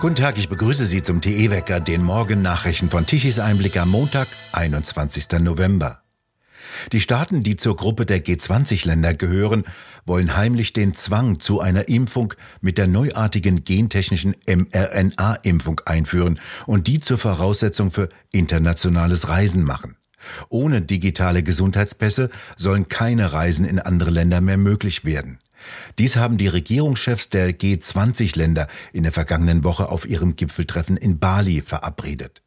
Guten Tag, ich begrüße Sie zum TE-Wecker, den Morgennachrichten von Tichys Einblick am Montag, 21. November. Die Staaten, die zur Gruppe der G20-Länder gehören, wollen heimlich den Zwang zu einer Impfung mit der neuartigen gentechnischen mRNA-Impfung einführen und die zur Voraussetzung für internationales Reisen machen. Ohne digitale Gesundheitspässe sollen keine Reisen in andere Länder mehr möglich werden. Dies haben die Regierungschefs der G20-Länder in der vergangenen Woche auf ihrem Gipfeltreffen in Bali verabredet.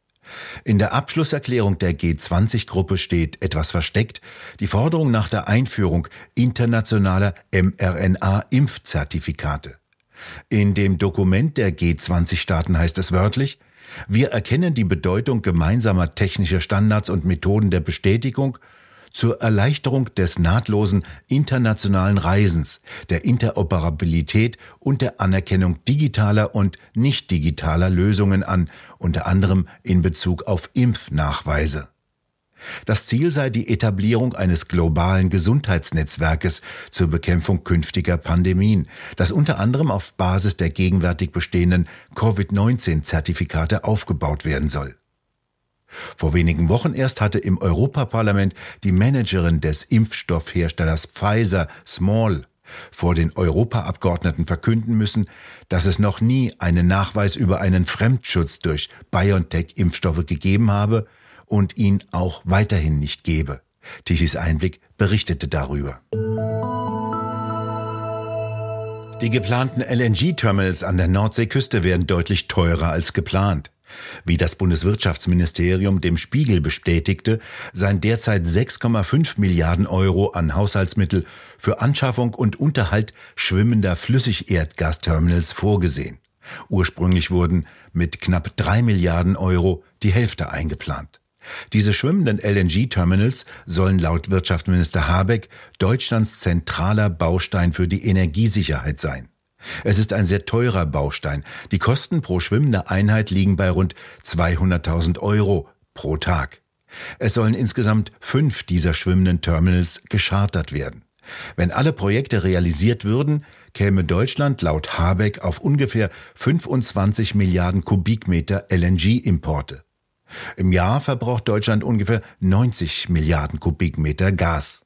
In der Abschlusserklärung der G20-Gruppe steht etwas versteckt die Forderung nach der Einführung internationaler mRNA-Impfzertifikate. In dem Dokument der G20-Staaten heißt es wörtlich, wir erkennen die Bedeutung gemeinsamer technischer Standards und Methoden der Bestätigung zur Erleichterung des nahtlosen internationalen Reisens, der Interoperabilität und der Anerkennung digitaler und nicht digitaler Lösungen an, unter anderem in Bezug auf Impfnachweise. Das Ziel sei die Etablierung eines globalen Gesundheitsnetzwerkes zur Bekämpfung künftiger Pandemien, das unter anderem auf Basis der gegenwärtig bestehenden Covid-19-Zertifikate aufgebaut werden soll. Vor wenigen Wochen erst hatte im Europaparlament die Managerin des Impfstoffherstellers Pfizer Small vor den Europaabgeordneten verkünden müssen, dass es noch nie einen Nachweis über einen Fremdschutz durch BioNTech-Impfstoffe gegeben habe und ihn auch weiterhin nicht gebe. Tichys Einblick berichtete darüber. Die geplanten LNG-Terminals an der Nordseeküste werden deutlich teurer als geplant. Wie das Bundeswirtschaftsministerium dem Spiegel bestätigte, seien derzeit 6,5 Milliarden Euro an Haushaltsmittel für Anschaffung und Unterhalt schwimmender Flüssigerdgasterminals vorgesehen. Ursprünglich wurden mit knapp drei Milliarden Euro die Hälfte eingeplant. Diese schwimmenden LNG-Terminals sollen laut Wirtschaftsminister Habeck Deutschlands zentraler Baustein für die Energiesicherheit sein. Es ist ein sehr teurer Baustein. Die Kosten pro schwimmende Einheit liegen bei rund 200.000 Euro pro Tag. Es sollen insgesamt fünf dieser schwimmenden Terminals geschartert werden. Wenn alle Projekte realisiert würden, käme Deutschland laut Habeck auf ungefähr 25 Milliarden Kubikmeter LNG-Importe. Im Jahr verbraucht Deutschland ungefähr 90 Milliarden Kubikmeter Gas.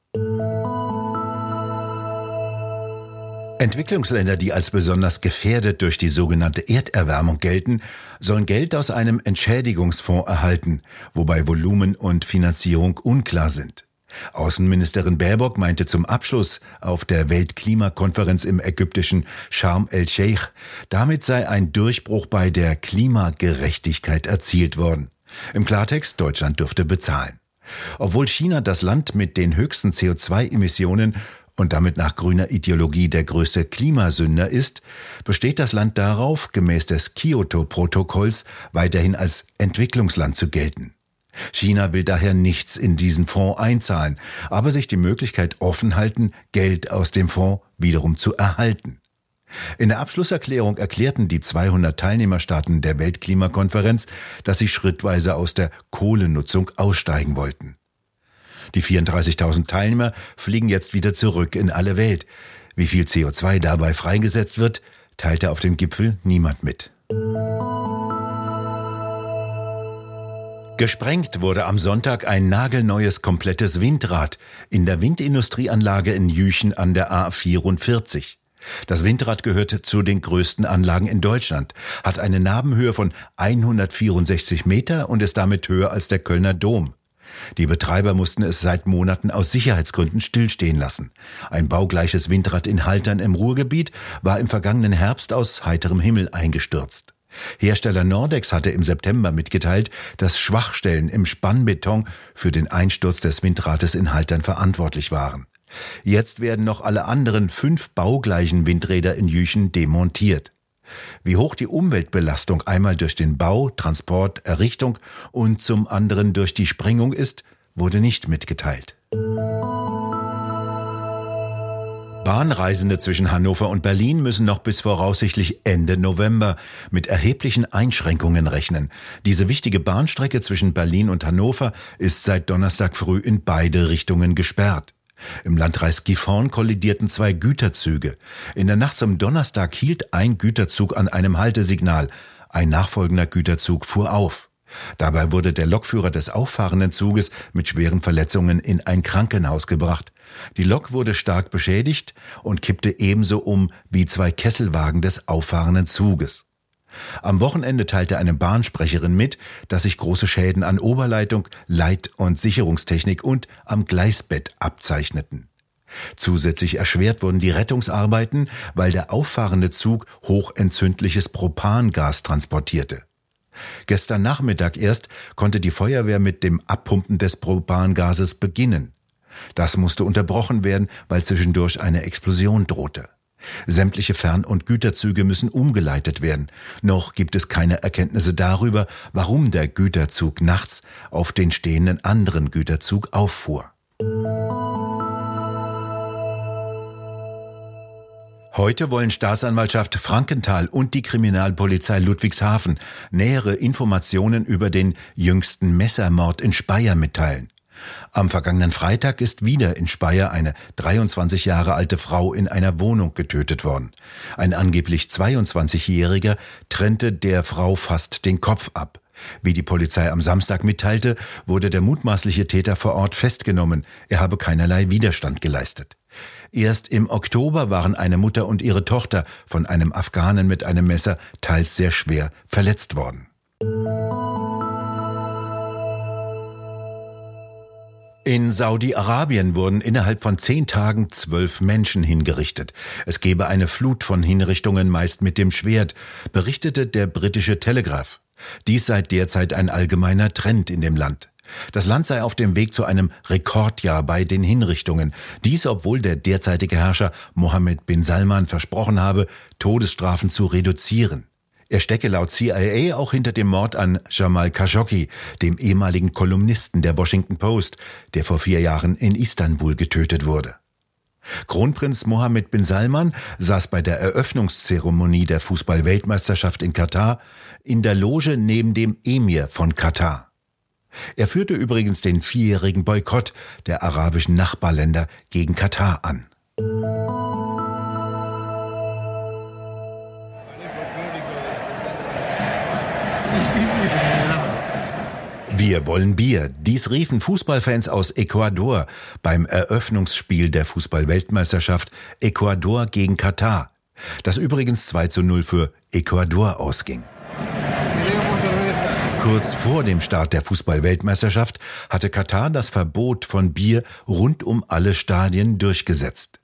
Entwicklungsländer, die als besonders gefährdet durch die sogenannte Erderwärmung gelten, sollen Geld aus einem Entschädigungsfonds erhalten, wobei Volumen und Finanzierung unklar sind. Außenministerin Baerbock meinte zum Abschluss auf der Weltklimakonferenz im ägyptischen Sharm el-Sheikh, damit sei ein Durchbruch bei der Klimagerechtigkeit erzielt worden. Im Klartext, Deutschland dürfte bezahlen. Obwohl China das Land mit den höchsten CO2-Emissionen und damit nach grüner Ideologie der größte Klimasünder ist, besteht das Land darauf, gemäß des Kyoto-Protokolls weiterhin als Entwicklungsland zu gelten. China will daher nichts in diesen Fonds einzahlen, aber sich die Möglichkeit offen halten, Geld aus dem Fonds wiederum zu erhalten. In der Abschlusserklärung erklärten die 200 Teilnehmerstaaten der Weltklimakonferenz, dass sie schrittweise aus der Kohlenutzung aussteigen wollten. Die 34.000 Teilnehmer fliegen jetzt wieder zurück in alle Welt. Wie viel CO2 dabei freigesetzt wird, teilte auf dem Gipfel niemand mit. Gesprengt wurde am Sonntag ein nagelneues komplettes Windrad in der Windindustrieanlage in Jüchen an der A44. Das Windrad gehört zu den größten Anlagen in Deutschland, hat eine Nabenhöhe von 164 Meter und ist damit höher als der Kölner Dom. Die Betreiber mussten es seit Monaten aus Sicherheitsgründen stillstehen lassen. Ein baugleiches Windrad in Haltern im Ruhrgebiet war im vergangenen Herbst aus heiterem Himmel eingestürzt. Hersteller Nordex hatte im September mitgeteilt, dass Schwachstellen im Spannbeton für den Einsturz des Windrades in Haltern verantwortlich waren. Jetzt werden noch alle anderen fünf baugleichen Windräder in Jüchen demontiert. Wie hoch die Umweltbelastung einmal durch den Bau, Transport, Errichtung und zum anderen durch die Sprengung ist, wurde nicht mitgeteilt. Bahnreisende zwischen Hannover und Berlin müssen noch bis voraussichtlich Ende November mit erheblichen Einschränkungen rechnen. Diese wichtige Bahnstrecke zwischen Berlin und Hannover ist seit Donnerstag früh in beide Richtungen gesperrt. Im Landkreis Gifhorn kollidierten zwei Güterzüge. In der Nacht zum Donnerstag hielt ein Güterzug an einem Haltesignal. Ein nachfolgender Güterzug fuhr auf. Dabei wurde der Lokführer des auffahrenden Zuges mit schweren Verletzungen in ein Krankenhaus gebracht. Die Lok wurde stark beschädigt und kippte ebenso um wie zwei Kesselwagen des auffahrenden Zuges. Am Wochenende teilte eine Bahnsprecherin mit, dass sich große Schäden an Oberleitung, Leit- und Sicherungstechnik und am Gleisbett abzeichneten. Zusätzlich erschwert wurden die Rettungsarbeiten, weil der auffahrende Zug hochentzündliches Propangas transportierte. Gestern Nachmittag erst konnte die Feuerwehr mit dem Abpumpen des Propangases beginnen. Das musste unterbrochen werden, weil zwischendurch eine Explosion drohte. Sämtliche Fern- und Güterzüge müssen umgeleitet werden. Noch gibt es keine Erkenntnisse darüber, warum der Güterzug nachts auf den stehenden anderen Güterzug auffuhr. Heute wollen Staatsanwaltschaft Frankenthal und die Kriminalpolizei Ludwigshafen nähere Informationen über den jüngsten Messermord in Speyer mitteilen. Am vergangenen Freitag ist wieder in Speyer eine 23 Jahre alte Frau in einer Wohnung getötet worden. Ein angeblich 22-Jähriger trennte der Frau fast den Kopf ab. Wie die Polizei am Samstag mitteilte, wurde der mutmaßliche Täter vor Ort festgenommen. Er habe keinerlei Widerstand geleistet. Erst im Oktober waren eine Mutter und ihre Tochter von einem Afghanen mit einem Messer teils sehr schwer verletzt worden. In Saudi-Arabien wurden innerhalb von zehn Tagen zwölf Menschen hingerichtet. Es gebe eine Flut von Hinrichtungen meist mit dem Schwert, berichtete der britische Telegraph. Dies sei derzeit ein allgemeiner Trend in dem Land. Das Land sei auf dem Weg zu einem Rekordjahr bei den Hinrichtungen. Dies, obwohl der derzeitige Herrscher Mohammed bin Salman versprochen habe, Todesstrafen zu reduzieren. Er stecke laut CIA auch hinter dem Mord an Jamal Khashoggi, dem ehemaligen Kolumnisten der Washington Post, der vor vier Jahren in Istanbul getötet wurde. Kronprinz Mohammed bin Salman saß bei der Eröffnungszeremonie der Fußball-Weltmeisterschaft in Katar in der Loge neben dem Emir von Katar. Er führte übrigens den vierjährigen Boykott der arabischen Nachbarländer gegen Katar an. Wir wollen Bier. Dies riefen Fußballfans aus Ecuador beim Eröffnungsspiel der Fußballweltmeisterschaft Ecuador gegen Katar, das übrigens 2 zu 0 für Ecuador ausging. Kurz vor dem Start der Fußballweltmeisterschaft hatte Katar das Verbot von Bier rund um alle Stadien durchgesetzt.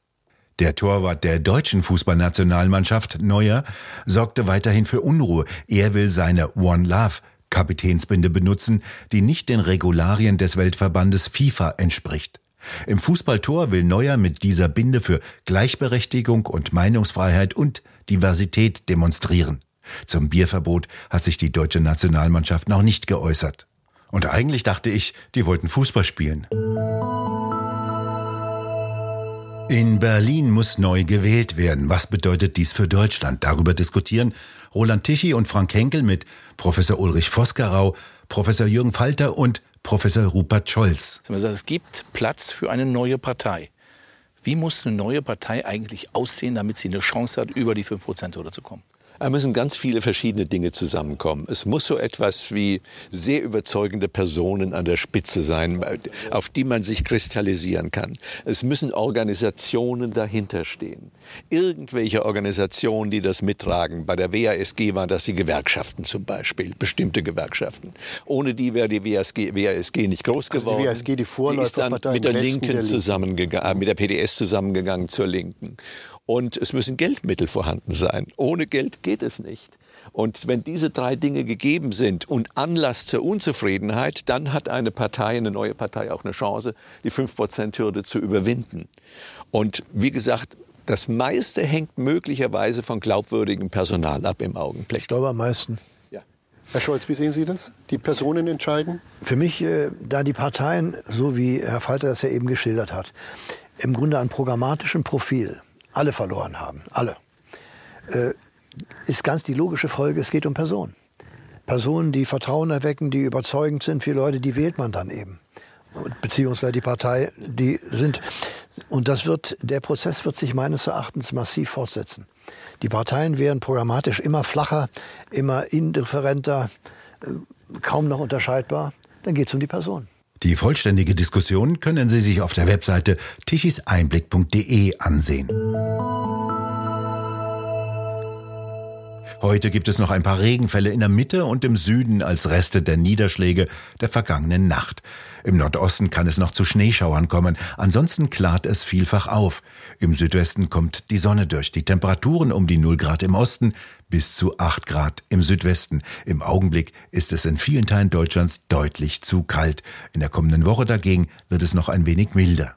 Der Torwart der deutschen Fußballnationalmannschaft, Neuer, sorgte weiterhin für Unruhe. Er will seine One Love Kapitänsbinde benutzen, die nicht den Regularien des Weltverbandes FIFA entspricht. Im Fußballtor will Neuer mit dieser Binde für Gleichberechtigung und Meinungsfreiheit und Diversität demonstrieren. Zum Bierverbot hat sich die deutsche Nationalmannschaft noch nicht geäußert. Und eigentlich dachte ich, die wollten Fußball spielen. In Berlin muss neu gewählt werden. Was bedeutet dies für Deutschland? Darüber diskutieren Roland Tichy und Frank Henkel mit Professor Ulrich Vosgerau, Professor Jürgen Falter und Professor Rupert Scholz. Es gibt Platz für eine neue Partei. Wie muss eine neue Partei eigentlich aussehen, damit sie eine Chance hat, über die 5%-Hürde zu kommen? Da müssen ganz viele verschiedene Dinge zusammenkommen. Es muss so etwas wie sehr überzeugende Personen an der Spitze sein, auf die man sich kristallisieren kann. Es müssen Organisationen dahinter stehen. Irgendwelche Organisationen, die das mittragen. Bei der WASG waren das die Gewerkschaften zum Beispiel, bestimmte Gewerkschaften. Ohne die wäre die WASG, WASG nicht groß geworden. Also die WASG, die Vorläuferpartei die ist dann mit der Linken der zusammengegangen, mit der PDS zusammengegangen zur Linken. Und es müssen Geldmittel vorhanden sein. Ohne Geld geht es nicht. Und wenn diese drei Dinge gegeben sind und Anlass zur Unzufriedenheit, dann hat eine Partei, eine neue Partei auch eine Chance, die 5%-Hürde zu überwinden. Und wie gesagt, das meiste hängt möglicherweise von glaubwürdigem Personal ab im Augenblick. Ich glaube am meisten. Ja. Herr Scholz, wie sehen Sie das? Die Personen entscheiden? Für mich, äh, da die Parteien, so wie Herr Falter das ja eben geschildert hat, im Grunde an programmatischem Profil alle verloren haben, alle, äh, ist ganz die logische Folge, es geht um Personen. Personen, die Vertrauen erwecken, die überzeugend sind für Leute, die wählt man dann eben. Beziehungsweise die Partei, die sind, Und das wird, der Prozess wird sich meines Erachtens massiv fortsetzen. Die Parteien werden programmatisch immer flacher, immer indifferenter, äh, kaum noch unterscheidbar. Dann geht es um die Person. Die vollständige Diskussion können Sie sich auf der Webseite tichiseinblick.de ansehen. Heute gibt es noch ein paar Regenfälle in der Mitte und im Süden als Reste der Niederschläge der vergangenen Nacht. Im Nordosten kann es noch zu Schneeschauern kommen, ansonsten klart es vielfach auf. Im Südwesten kommt die Sonne durch. Die Temperaturen um die 0 Grad im Osten bis zu 8 Grad im Südwesten. Im Augenblick ist es in vielen Teilen Deutschlands deutlich zu kalt. In der kommenden Woche dagegen wird es noch ein wenig milder.